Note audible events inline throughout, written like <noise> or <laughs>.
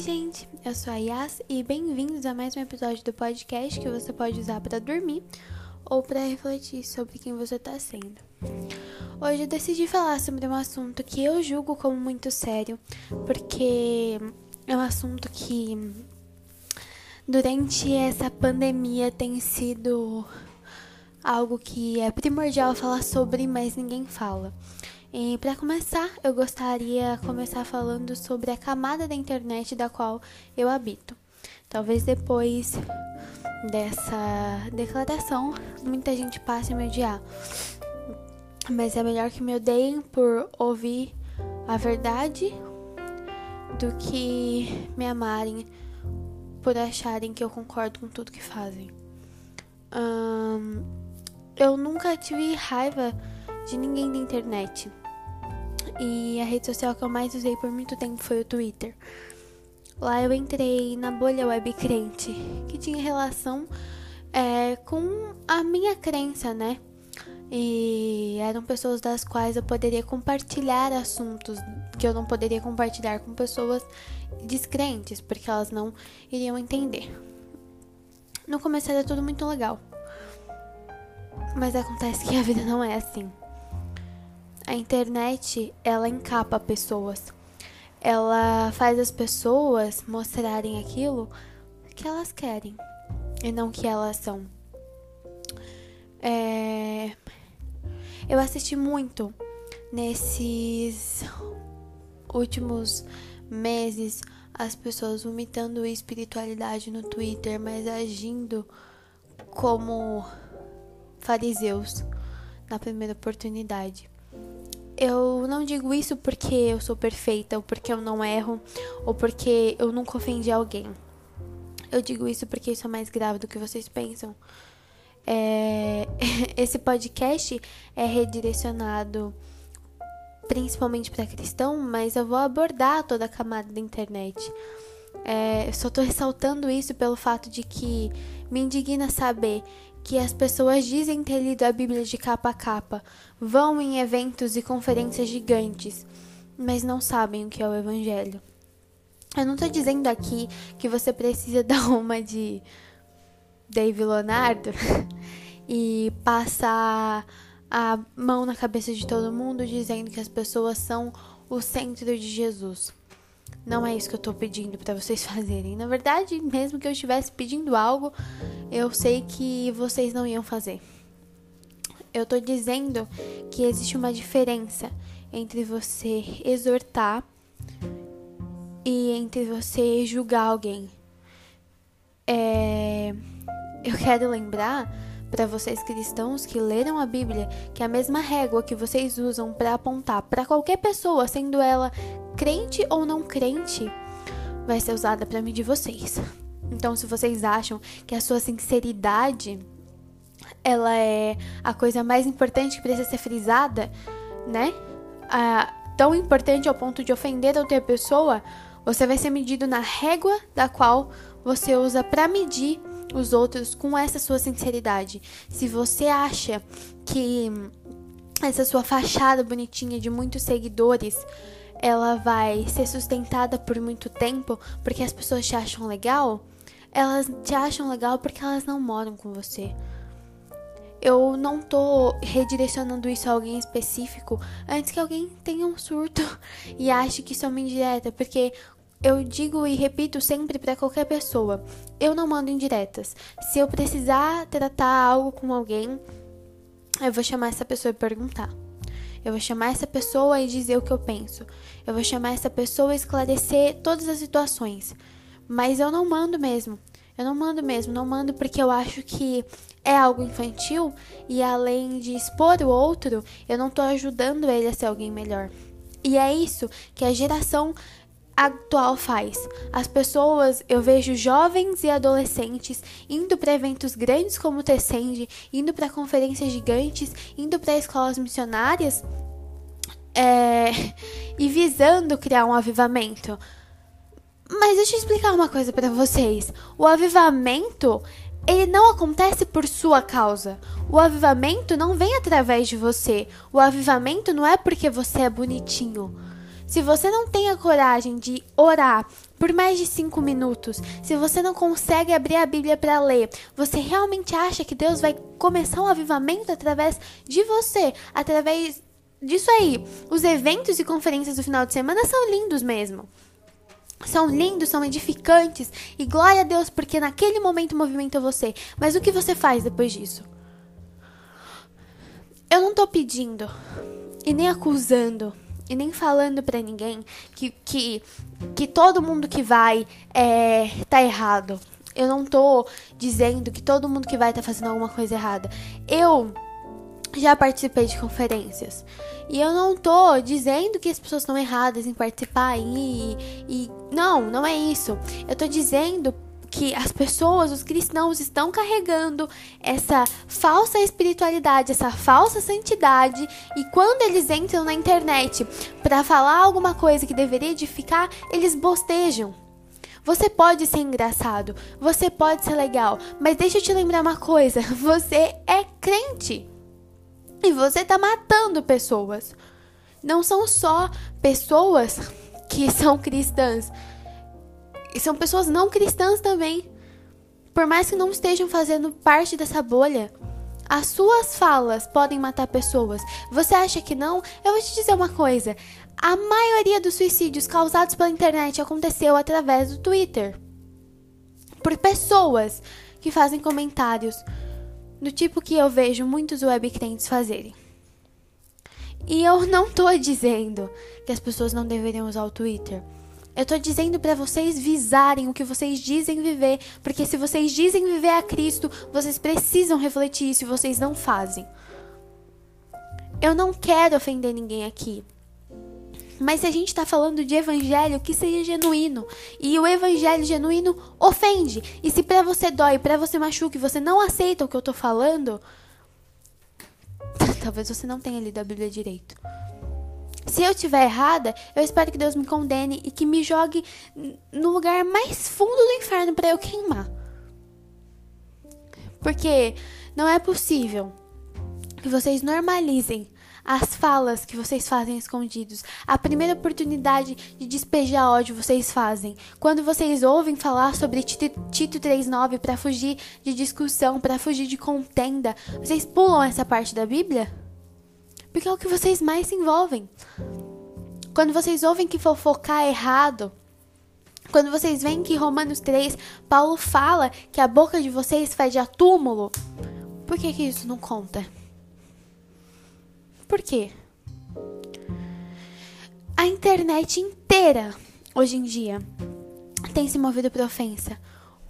Oi, gente, eu sou a Yas e bem-vindos a mais um episódio do podcast que você pode usar para dormir ou para refletir sobre quem você está sendo. Hoje eu decidi falar sobre um assunto que eu julgo como muito sério, porque é um assunto que durante essa pandemia tem sido algo que é primordial falar sobre, mas ninguém fala. E para começar, eu gostaria começar falando sobre a camada da internet da qual eu habito. Talvez depois dessa declaração, muita gente passe a me odiar. Mas é melhor que me odeiem por ouvir a verdade do que me amarem por acharem que eu concordo com tudo que fazem. Hum, eu nunca tive raiva de ninguém da internet. E a rede social que eu mais usei por muito tempo foi o Twitter. Lá eu entrei na bolha web crente, que tinha relação é, com a minha crença, né? E eram pessoas das quais eu poderia compartilhar assuntos que eu não poderia compartilhar com pessoas descrentes, porque elas não iriam entender. No começo era tudo muito legal. Mas acontece que a vida não é assim. A internet, ela encapa pessoas. Ela faz as pessoas mostrarem aquilo que elas querem e não que elas são. É... Eu assisti muito nesses últimos meses as pessoas vomitando espiritualidade no Twitter, mas agindo como fariseus na primeira oportunidade. Eu não digo isso porque eu sou perfeita, ou porque eu não erro, ou porque eu nunca ofendi alguém. Eu digo isso porque isso é mais grave do que vocês pensam. É... <laughs> Esse podcast é redirecionado principalmente para cristão, mas eu vou abordar toda a camada da internet. É, só tô ressaltando isso pelo fato de que me indigna saber que as pessoas dizem ter lido a Bíblia de capa a capa, vão em eventos e conferências gigantes, mas não sabem o que é o Evangelho. Eu não estou dizendo aqui que você precisa <laughs> dar uma de Dave Leonardo <laughs> e passar a mão na cabeça de todo mundo dizendo que as pessoas são o centro de Jesus. Não é isso que eu tô pedindo para vocês <laughs> fazerem. Na verdade, mesmo que eu estivesse pedindo algo, eu sei que vocês não iam fazer. Eu tô dizendo que existe uma diferença entre você exortar e entre você julgar alguém. É... Eu quero lembrar para vocês cristãos que leram a Bíblia que a mesma régua que vocês usam para apontar para qualquer pessoa, sendo ela crente ou não crente, vai ser usada para medir vocês. Então, se vocês acham que a sua sinceridade ela é a coisa mais importante que precisa ser frisada, né? Ah, tão importante ao ponto de ofender outra pessoa, você vai ser medido na régua da qual você usa para medir os outros com essa sua sinceridade. Se você acha que essa sua fachada bonitinha de muitos seguidores ela vai ser sustentada por muito tempo porque as pessoas te acham legal, elas te acham legal porque elas não moram com você. Eu não tô redirecionando isso a alguém específico antes que alguém tenha um surto <laughs> e ache que isso é uma indireta, porque eu digo e repito sempre para qualquer pessoa: eu não mando indiretas. Se eu precisar tratar algo com alguém, eu vou chamar essa pessoa e perguntar. Eu vou chamar essa pessoa e dizer o que eu penso. Eu vou chamar essa pessoa e esclarecer todas as situações. Mas eu não mando mesmo. Eu não mando mesmo, não mando porque eu acho que é algo infantil e além de expor o outro, eu não estou ajudando ele a ser alguém melhor. E é isso que a geração atual faz. As pessoas, eu vejo jovens e adolescentes indo para eventos grandes como o Tecende, indo para conferências gigantes, indo para escolas missionárias é, e visando criar um avivamento. Mas deixa eu explicar uma coisa para vocês. O avivamento, ele não acontece por sua causa. O avivamento não vem através de você. O avivamento não é porque você é bonitinho. Se você não tem a coragem de orar por mais de cinco minutos, se você não consegue abrir a Bíblia para ler, você realmente acha que Deus vai começar um avivamento através de você, através disso aí? Os eventos e conferências do final de semana são lindos mesmo. São lindos, são edificantes e glória a Deus porque naquele momento movimenta você. Mas o que você faz depois disso? Eu não tô pedindo e nem acusando e nem falando para ninguém que, que, que todo mundo que vai é, tá errado. Eu não tô dizendo que todo mundo que vai tá fazendo alguma coisa errada. Eu já participei de conferências. E eu não tô dizendo que as pessoas estão erradas em participar e, e. Não, não é isso. Eu tô dizendo que as pessoas, os cristãos, estão carregando essa falsa espiritualidade, essa falsa santidade, e quando eles entram na internet para falar alguma coisa que deveria edificar, eles bostejam. Você pode ser engraçado, você pode ser legal, mas deixa eu te lembrar uma coisa: <laughs> você é crente e você tá matando pessoas. Não são só pessoas que são cristãs, são pessoas não cristãs também. Por mais que não estejam fazendo parte dessa bolha, as suas falas podem matar pessoas. Você acha que não? Eu vou te dizer uma coisa: a maioria dos suicídios causados pela internet aconteceu através do Twitter. Por pessoas que fazem comentários do tipo que eu vejo muitos webcrentes fazerem. E eu não tô dizendo que as pessoas não deveriam usar o Twitter. Eu tô dizendo para vocês visarem o que vocês dizem viver, porque se vocês dizem viver a Cristo, vocês precisam refletir isso e vocês não fazem. Eu não quero ofender ninguém aqui. Mas se a gente está falando de evangelho, que seja genuíno. E o evangelho genuíno ofende. E se para você dói, para você machuca e você não aceita o que eu tô falando, <laughs> talvez você não tenha lido a Bíblia direito. Se eu estiver errada, eu espero que Deus me condene e que me jogue no lugar mais fundo do inferno para eu queimar. Porque não é possível que vocês normalizem as falas que vocês fazem escondidos. A primeira oportunidade de despejar ódio vocês fazem. Quando vocês ouvem falar sobre Tito 3:9 para fugir de discussão, para fugir de contenda, vocês pulam essa parte da Bíblia? Porque é o que vocês mais se envolvem. Quando vocês ouvem que fofocar é errado, quando vocês veem que Romanos 3, Paulo fala que a boca de vocês fede a túmulo, por que, que isso não conta? Por quê? A internet inteira, hoje em dia, tem se movido para ofensa.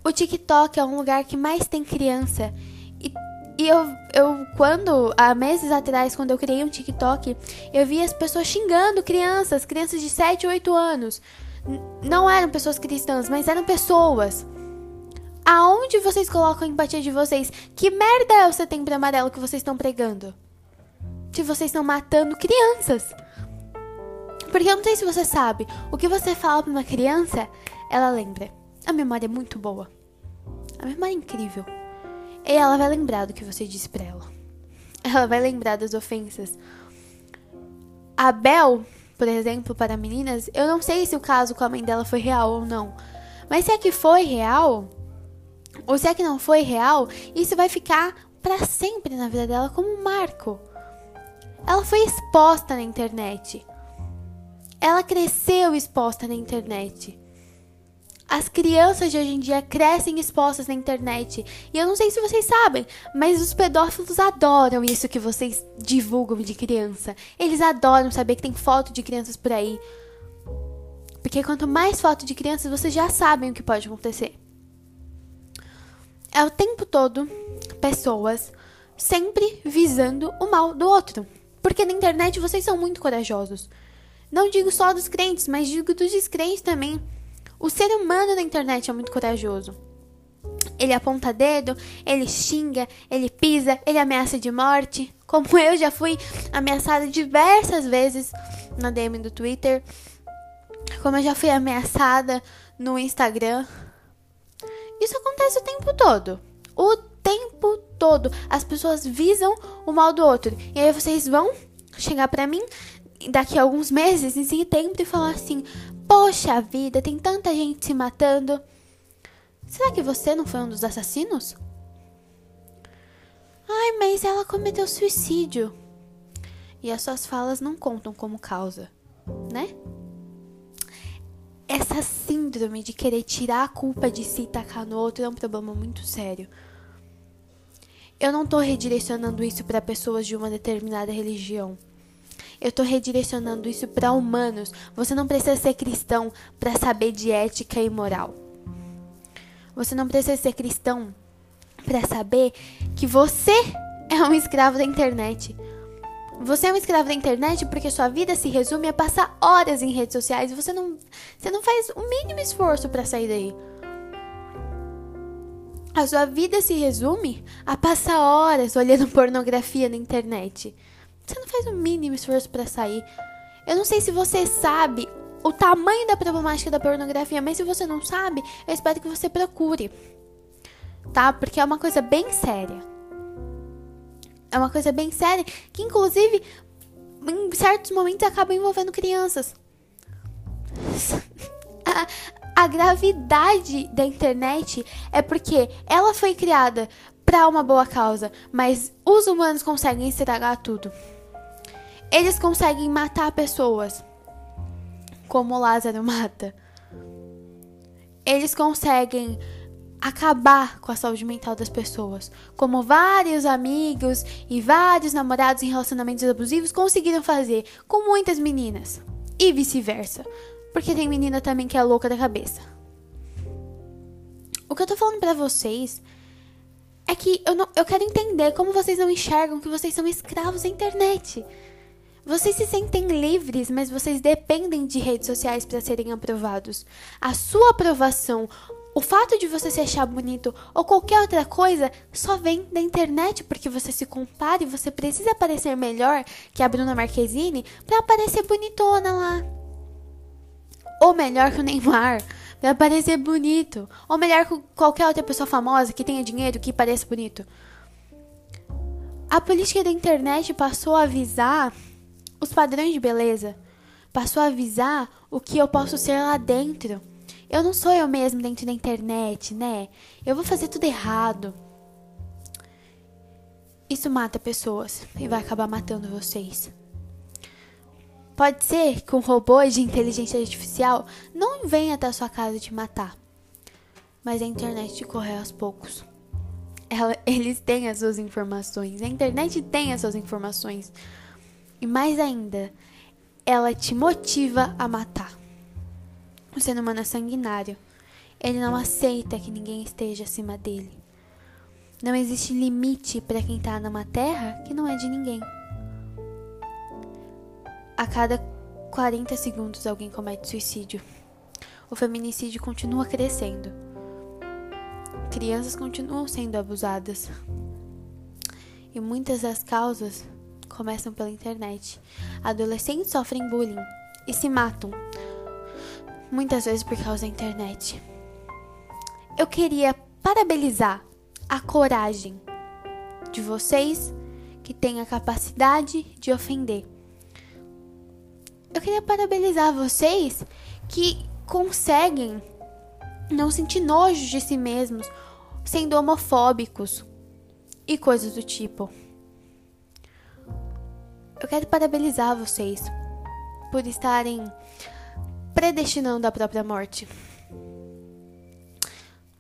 O TikTok é um lugar que mais tem criança e eu, eu, quando, há meses atrás, quando eu criei um TikTok, eu vi as pessoas xingando crianças, crianças de 7, 8 anos. não eram pessoas cristãs, mas eram pessoas. Aonde vocês colocam a empatia de vocês? Que merda é o setembro amarelo que vocês estão pregando? Se vocês estão matando crianças. Porque eu não sei se você sabe, o que você fala pra uma criança, ela lembra. A memória é muito boa. A memória é incrível. E ela vai lembrar do que você disse pra ela. Ela vai lembrar das ofensas. A Bel, por exemplo, para meninas, eu não sei se o caso com a mãe dela foi real ou não. Mas se é que foi real, ou se é que não foi real, isso vai ficar para sempre na vida dela como um marco. Ela foi exposta na internet. Ela cresceu exposta na internet. As crianças de hoje em dia crescem expostas na internet. E eu não sei se vocês sabem, mas os pedófilos adoram isso que vocês divulgam de criança. Eles adoram saber que tem foto de crianças por aí. Porque quanto mais foto de crianças, vocês já sabem o que pode acontecer. É o tempo todo pessoas sempre visando o mal do outro. Porque na internet vocês são muito corajosos. Não digo só dos crentes, mas digo dos descrentes também. O ser humano na internet é muito corajoso. Ele aponta dedo, ele xinga, ele pisa, ele ameaça de morte. Como eu já fui ameaçada diversas vezes na DM do Twitter. Como eu já fui ameaçada no Instagram. Isso acontece o tempo todo. O tempo todo. As pessoas visam o mal do outro. E aí vocês vão chegar pra mim daqui a alguns meses em setembro e falar assim: Poxa vida, tem tanta gente se matando. Será que você não foi um dos assassinos? Ai, mas ela cometeu suicídio. E as suas falas não contam como causa, né? Essa síndrome de querer tirar a culpa de si e tacar no outro é um problema muito sério. Eu não tô redirecionando isso para pessoas de uma determinada religião. Eu tô redirecionando isso para humanos. Você não precisa ser cristão para saber de ética e moral. Você não precisa ser cristão para saber que você é um escravo da internet. Você é um escravo da internet porque sua vida se resume a passar horas em redes sociais e você não, você não faz o mínimo esforço para sair daí. A sua vida se resume a passar horas olhando <laughs> pornografia na internet. Você não faz o mínimo esforço para sair. Eu não sei se você sabe o tamanho da problemática da pornografia, mas se você não sabe, eu espero que você procure. Tá? Porque é uma coisa bem séria. É uma coisa bem séria que, inclusive, em certos momentos acaba envolvendo crianças. <laughs> a, a gravidade da internet é porque ela foi criada para uma boa causa, mas os humanos conseguem estragar tudo. Eles conseguem matar pessoas, como Lázaro mata. Eles conseguem acabar com a saúde mental das pessoas, como vários amigos e vários namorados em relacionamentos abusivos conseguiram fazer com muitas meninas, e vice-versa, porque tem menina também que é louca da cabeça. O que eu tô falando para vocês é que eu, não, eu quero entender como vocês não enxergam que vocês são escravos da internet. Vocês se sentem livres, mas vocês dependem de redes sociais para serem aprovados. A sua aprovação o fato de você se achar bonito ou qualquer outra coisa só vem da internet porque você se compara e você precisa parecer melhor que a Bruna Marquezine para parecer bonitona lá. Ou melhor que o Neymar, para parecer bonito. Ou melhor que qualquer outra pessoa famosa que tenha dinheiro que pareça bonito. A política da internet passou a avisar os padrões de beleza. Passou a avisar o que eu posso ser lá dentro. Eu não sou eu mesmo dentro da internet, né? Eu vou fazer tudo errado. Isso mata pessoas e vai acabar matando vocês. Pode ser que um robô de inteligência artificial não venha até a sua casa te matar. Mas a internet te corre aos poucos. Ela, <laughs> eles têm as suas informações. A internet tem as suas informações. E mais ainda, ela te motiva a matar. O ser humano é sanguinário. Ele não aceita que ninguém esteja acima dele. Não existe limite para quem está numa terra que não é de ninguém. A cada 40 segundos alguém comete suicídio. O feminicídio continua crescendo. Crianças continuam sendo abusadas. E muitas das causas começam pela internet. Adolescentes sofrem bullying e se matam muitas vezes por causa da internet. Eu queria parabenizar a coragem de vocês que têm a capacidade de ofender. Eu queria parabenizar vocês que conseguem não sentir nojo de si mesmos sendo homofóbicos e coisas do tipo. Eu quero parabenizar vocês por estarem predestinando a própria morte.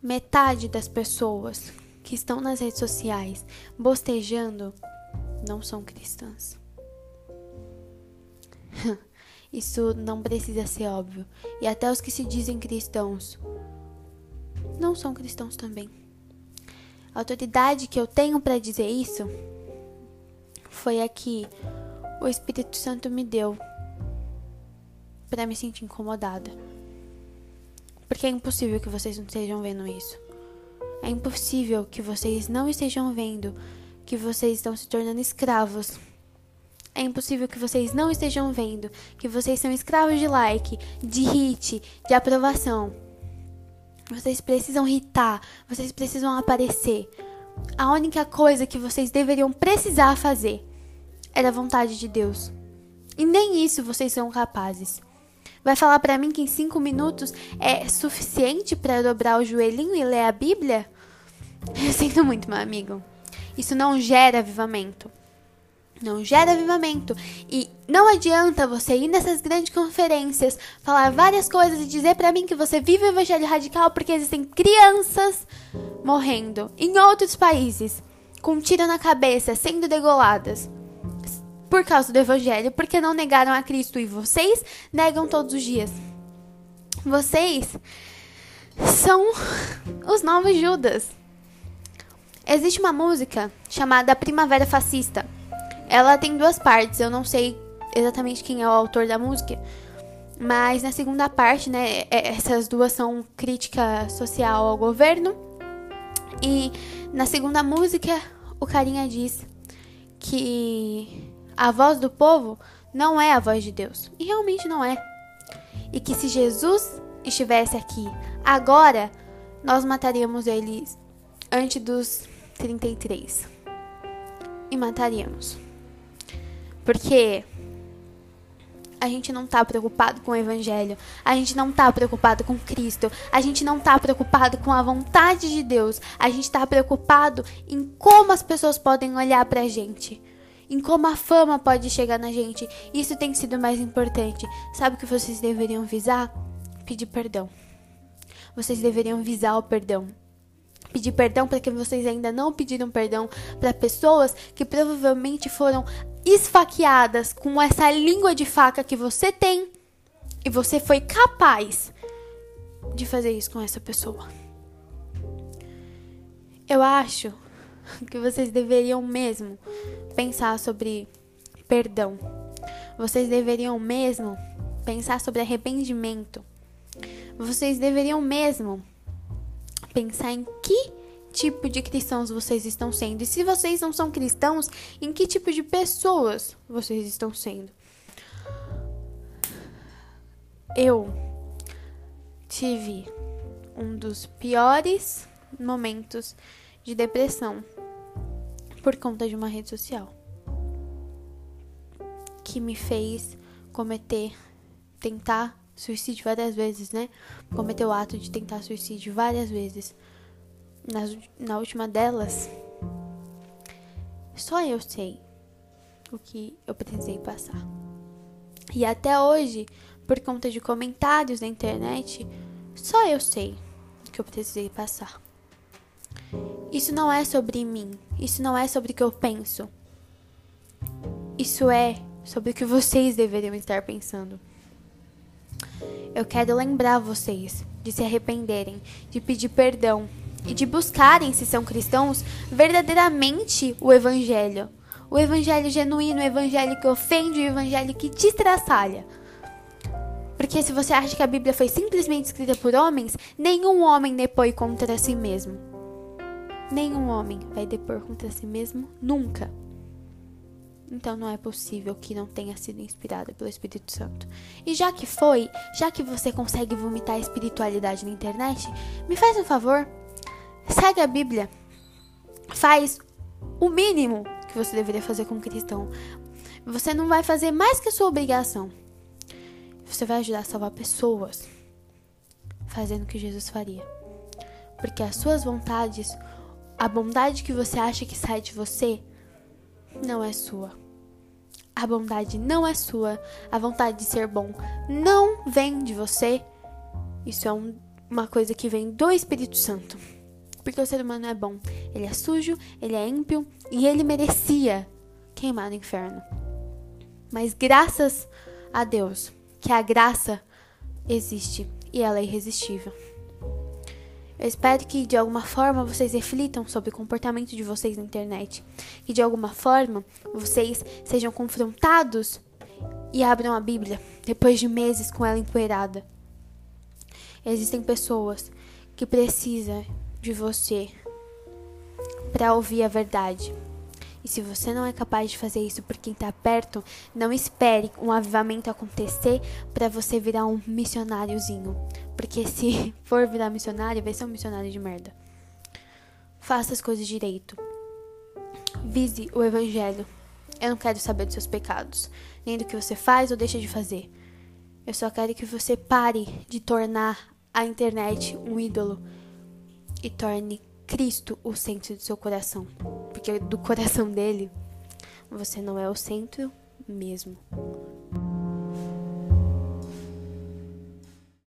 Metade das pessoas que estão nas redes sociais bostejando não são cristãs. <laughs> Isso não precisa ser óbvio. E até os que se dizem cristãos não são cristãos também. A autoridade que eu tenho para dizer isso foi a que o Espírito Santo me deu para me sentir incomodada. Porque é impossível que vocês não estejam vendo isso. É impossível que vocês não estejam vendo que vocês estão se tornando escravos. É impossível que vocês não estejam vendo que vocês são escravos de like, de hit, de aprovação. Vocês precisam hitar, vocês precisam aparecer. A única coisa que vocês deveriam precisar fazer era a vontade de Deus. E nem nem isso vocês são capazes. Vai falar para mim que em cinco minutos é suficiente para dobrar o joelhinho e ler a Bíblia? <laughs> Eu sinto muito, meu amigo. Isso não gera avivamento. Não gera avivamento. E não adianta você ir nessas grandes conferências, falar várias coisas e dizer para mim que você vive o evangelho radical porque existem crianças morrendo em outros países com um tiro na cabeça, sendo degoladas por causa do evangelho, porque não negaram a Cristo e vocês negam todos os dias. Vocês são os novos Judas. Existe uma música chamada Primavera Fascista. Ela tem duas partes, eu não sei exatamente quem é o autor da música, mas na segunda parte, né, é, essas duas são crítica social ao governo. E na segunda música, o carinha diz que a voz do povo não é a voz de Deus. E realmente não é. E que se Jesus estivesse aqui agora, nós mataríamos ele antes dos 33. E mataríamos. Porque a gente não está preocupado com o evangelho, a gente não está preocupado com Cristo, a gente não está preocupado com a vontade de Deus, a gente está preocupado em como as pessoas podem olhar para a gente em como a fama pode chegar na gente. Isso tem sido mais importante. Sabe o que vocês deveriam visar? Pedir perdão. Vocês deveriam visar o perdão. Pedir perdão para que vocês ainda não pediram perdão para pessoas que provavelmente foram esfaqueadas com essa língua de faca que você tem e você foi capaz de fazer isso com essa pessoa. Eu acho que vocês deveriam mesmo pensar sobre perdão. Vocês deveriam mesmo pensar sobre arrependimento. Vocês deveriam mesmo pensar em que tipo de cristãos vocês estão sendo. E se vocês não são cristãos, em que tipo de pessoas vocês estão sendo. Eu tive um dos piores momentos de depressão por conta de uma rede social que me fez cometer, tentar suicídio várias vezes, né? Cometer o ato de tentar suicídio várias vezes. Nas, na última delas, só eu sei o que eu precisei passar. E até hoje, por conta de comentários na internet, só eu sei o que eu precisei passar. Isso não é sobre mim. Isso não é sobre o que eu penso. Isso é sobre o que vocês deveriam estar pensando. Eu quero lembrar vocês de se arrependerem, de pedir perdão e de buscarem, se são cristãos, verdadeiramente o Evangelho. O Evangelho genuíno, o Evangelho que ofende, o Evangelho que te estraçalha. Porque se você acha que a Bíblia foi simplesmente escrita por homens, nenhum homem depõe contra si mesmo. Nenhum homem vai depor contra si mesmo nunca. Então não é possível que não tenha sido inspirada pelo Espírito Santo. E já que foi, já que você consegue vomitar espiritualidade na internet, me faz um favor. Segue a Bíblia. Faz o mínimo que você deveria fazer como cristão. Você não vai fazer mais que a sua obrigação. Você vai ajudar a salvar pessoas fazendo o que Jesus faria. Porque as suas vontades a bondade que você acha que sai de você não é sua. A bondade não é sua. A vontade de ser bom não vem de você. Isso é um, uma coisa que vem do Espírito Santo. Porque o ser humano é bom. Ele é sujo, ele é ímpio e ele merecia queimar no inferno. Mas graças a Deus que a graça existe e ela é irresistível. Eu espero que de alguma forma vocês reflitam sobre o comportamento de vocês na internet. Que de alguma forma vocês sejam confrontados e abram a Bíblia depois de meses com ela empoeirada. Existem pessoas que precisam de você para ouvir a verdade. E se você não é capaz de fazer isso por quem está perto, não espere um avivamento acontecer para você virar um missionáriozinho. Porque se <laughs> for virar missionário, vai ser um missionário de merda. Faça as coisas direito. Vise o evangelho. Eu não quero saber dos seus pecados. nem do que você faz ou deixa de fazer. Eu só quero que você pare de tornar a internet um ídolo e torne Cristo o centro do seu coração. Porque do coração dele, você não é o centro mesmo.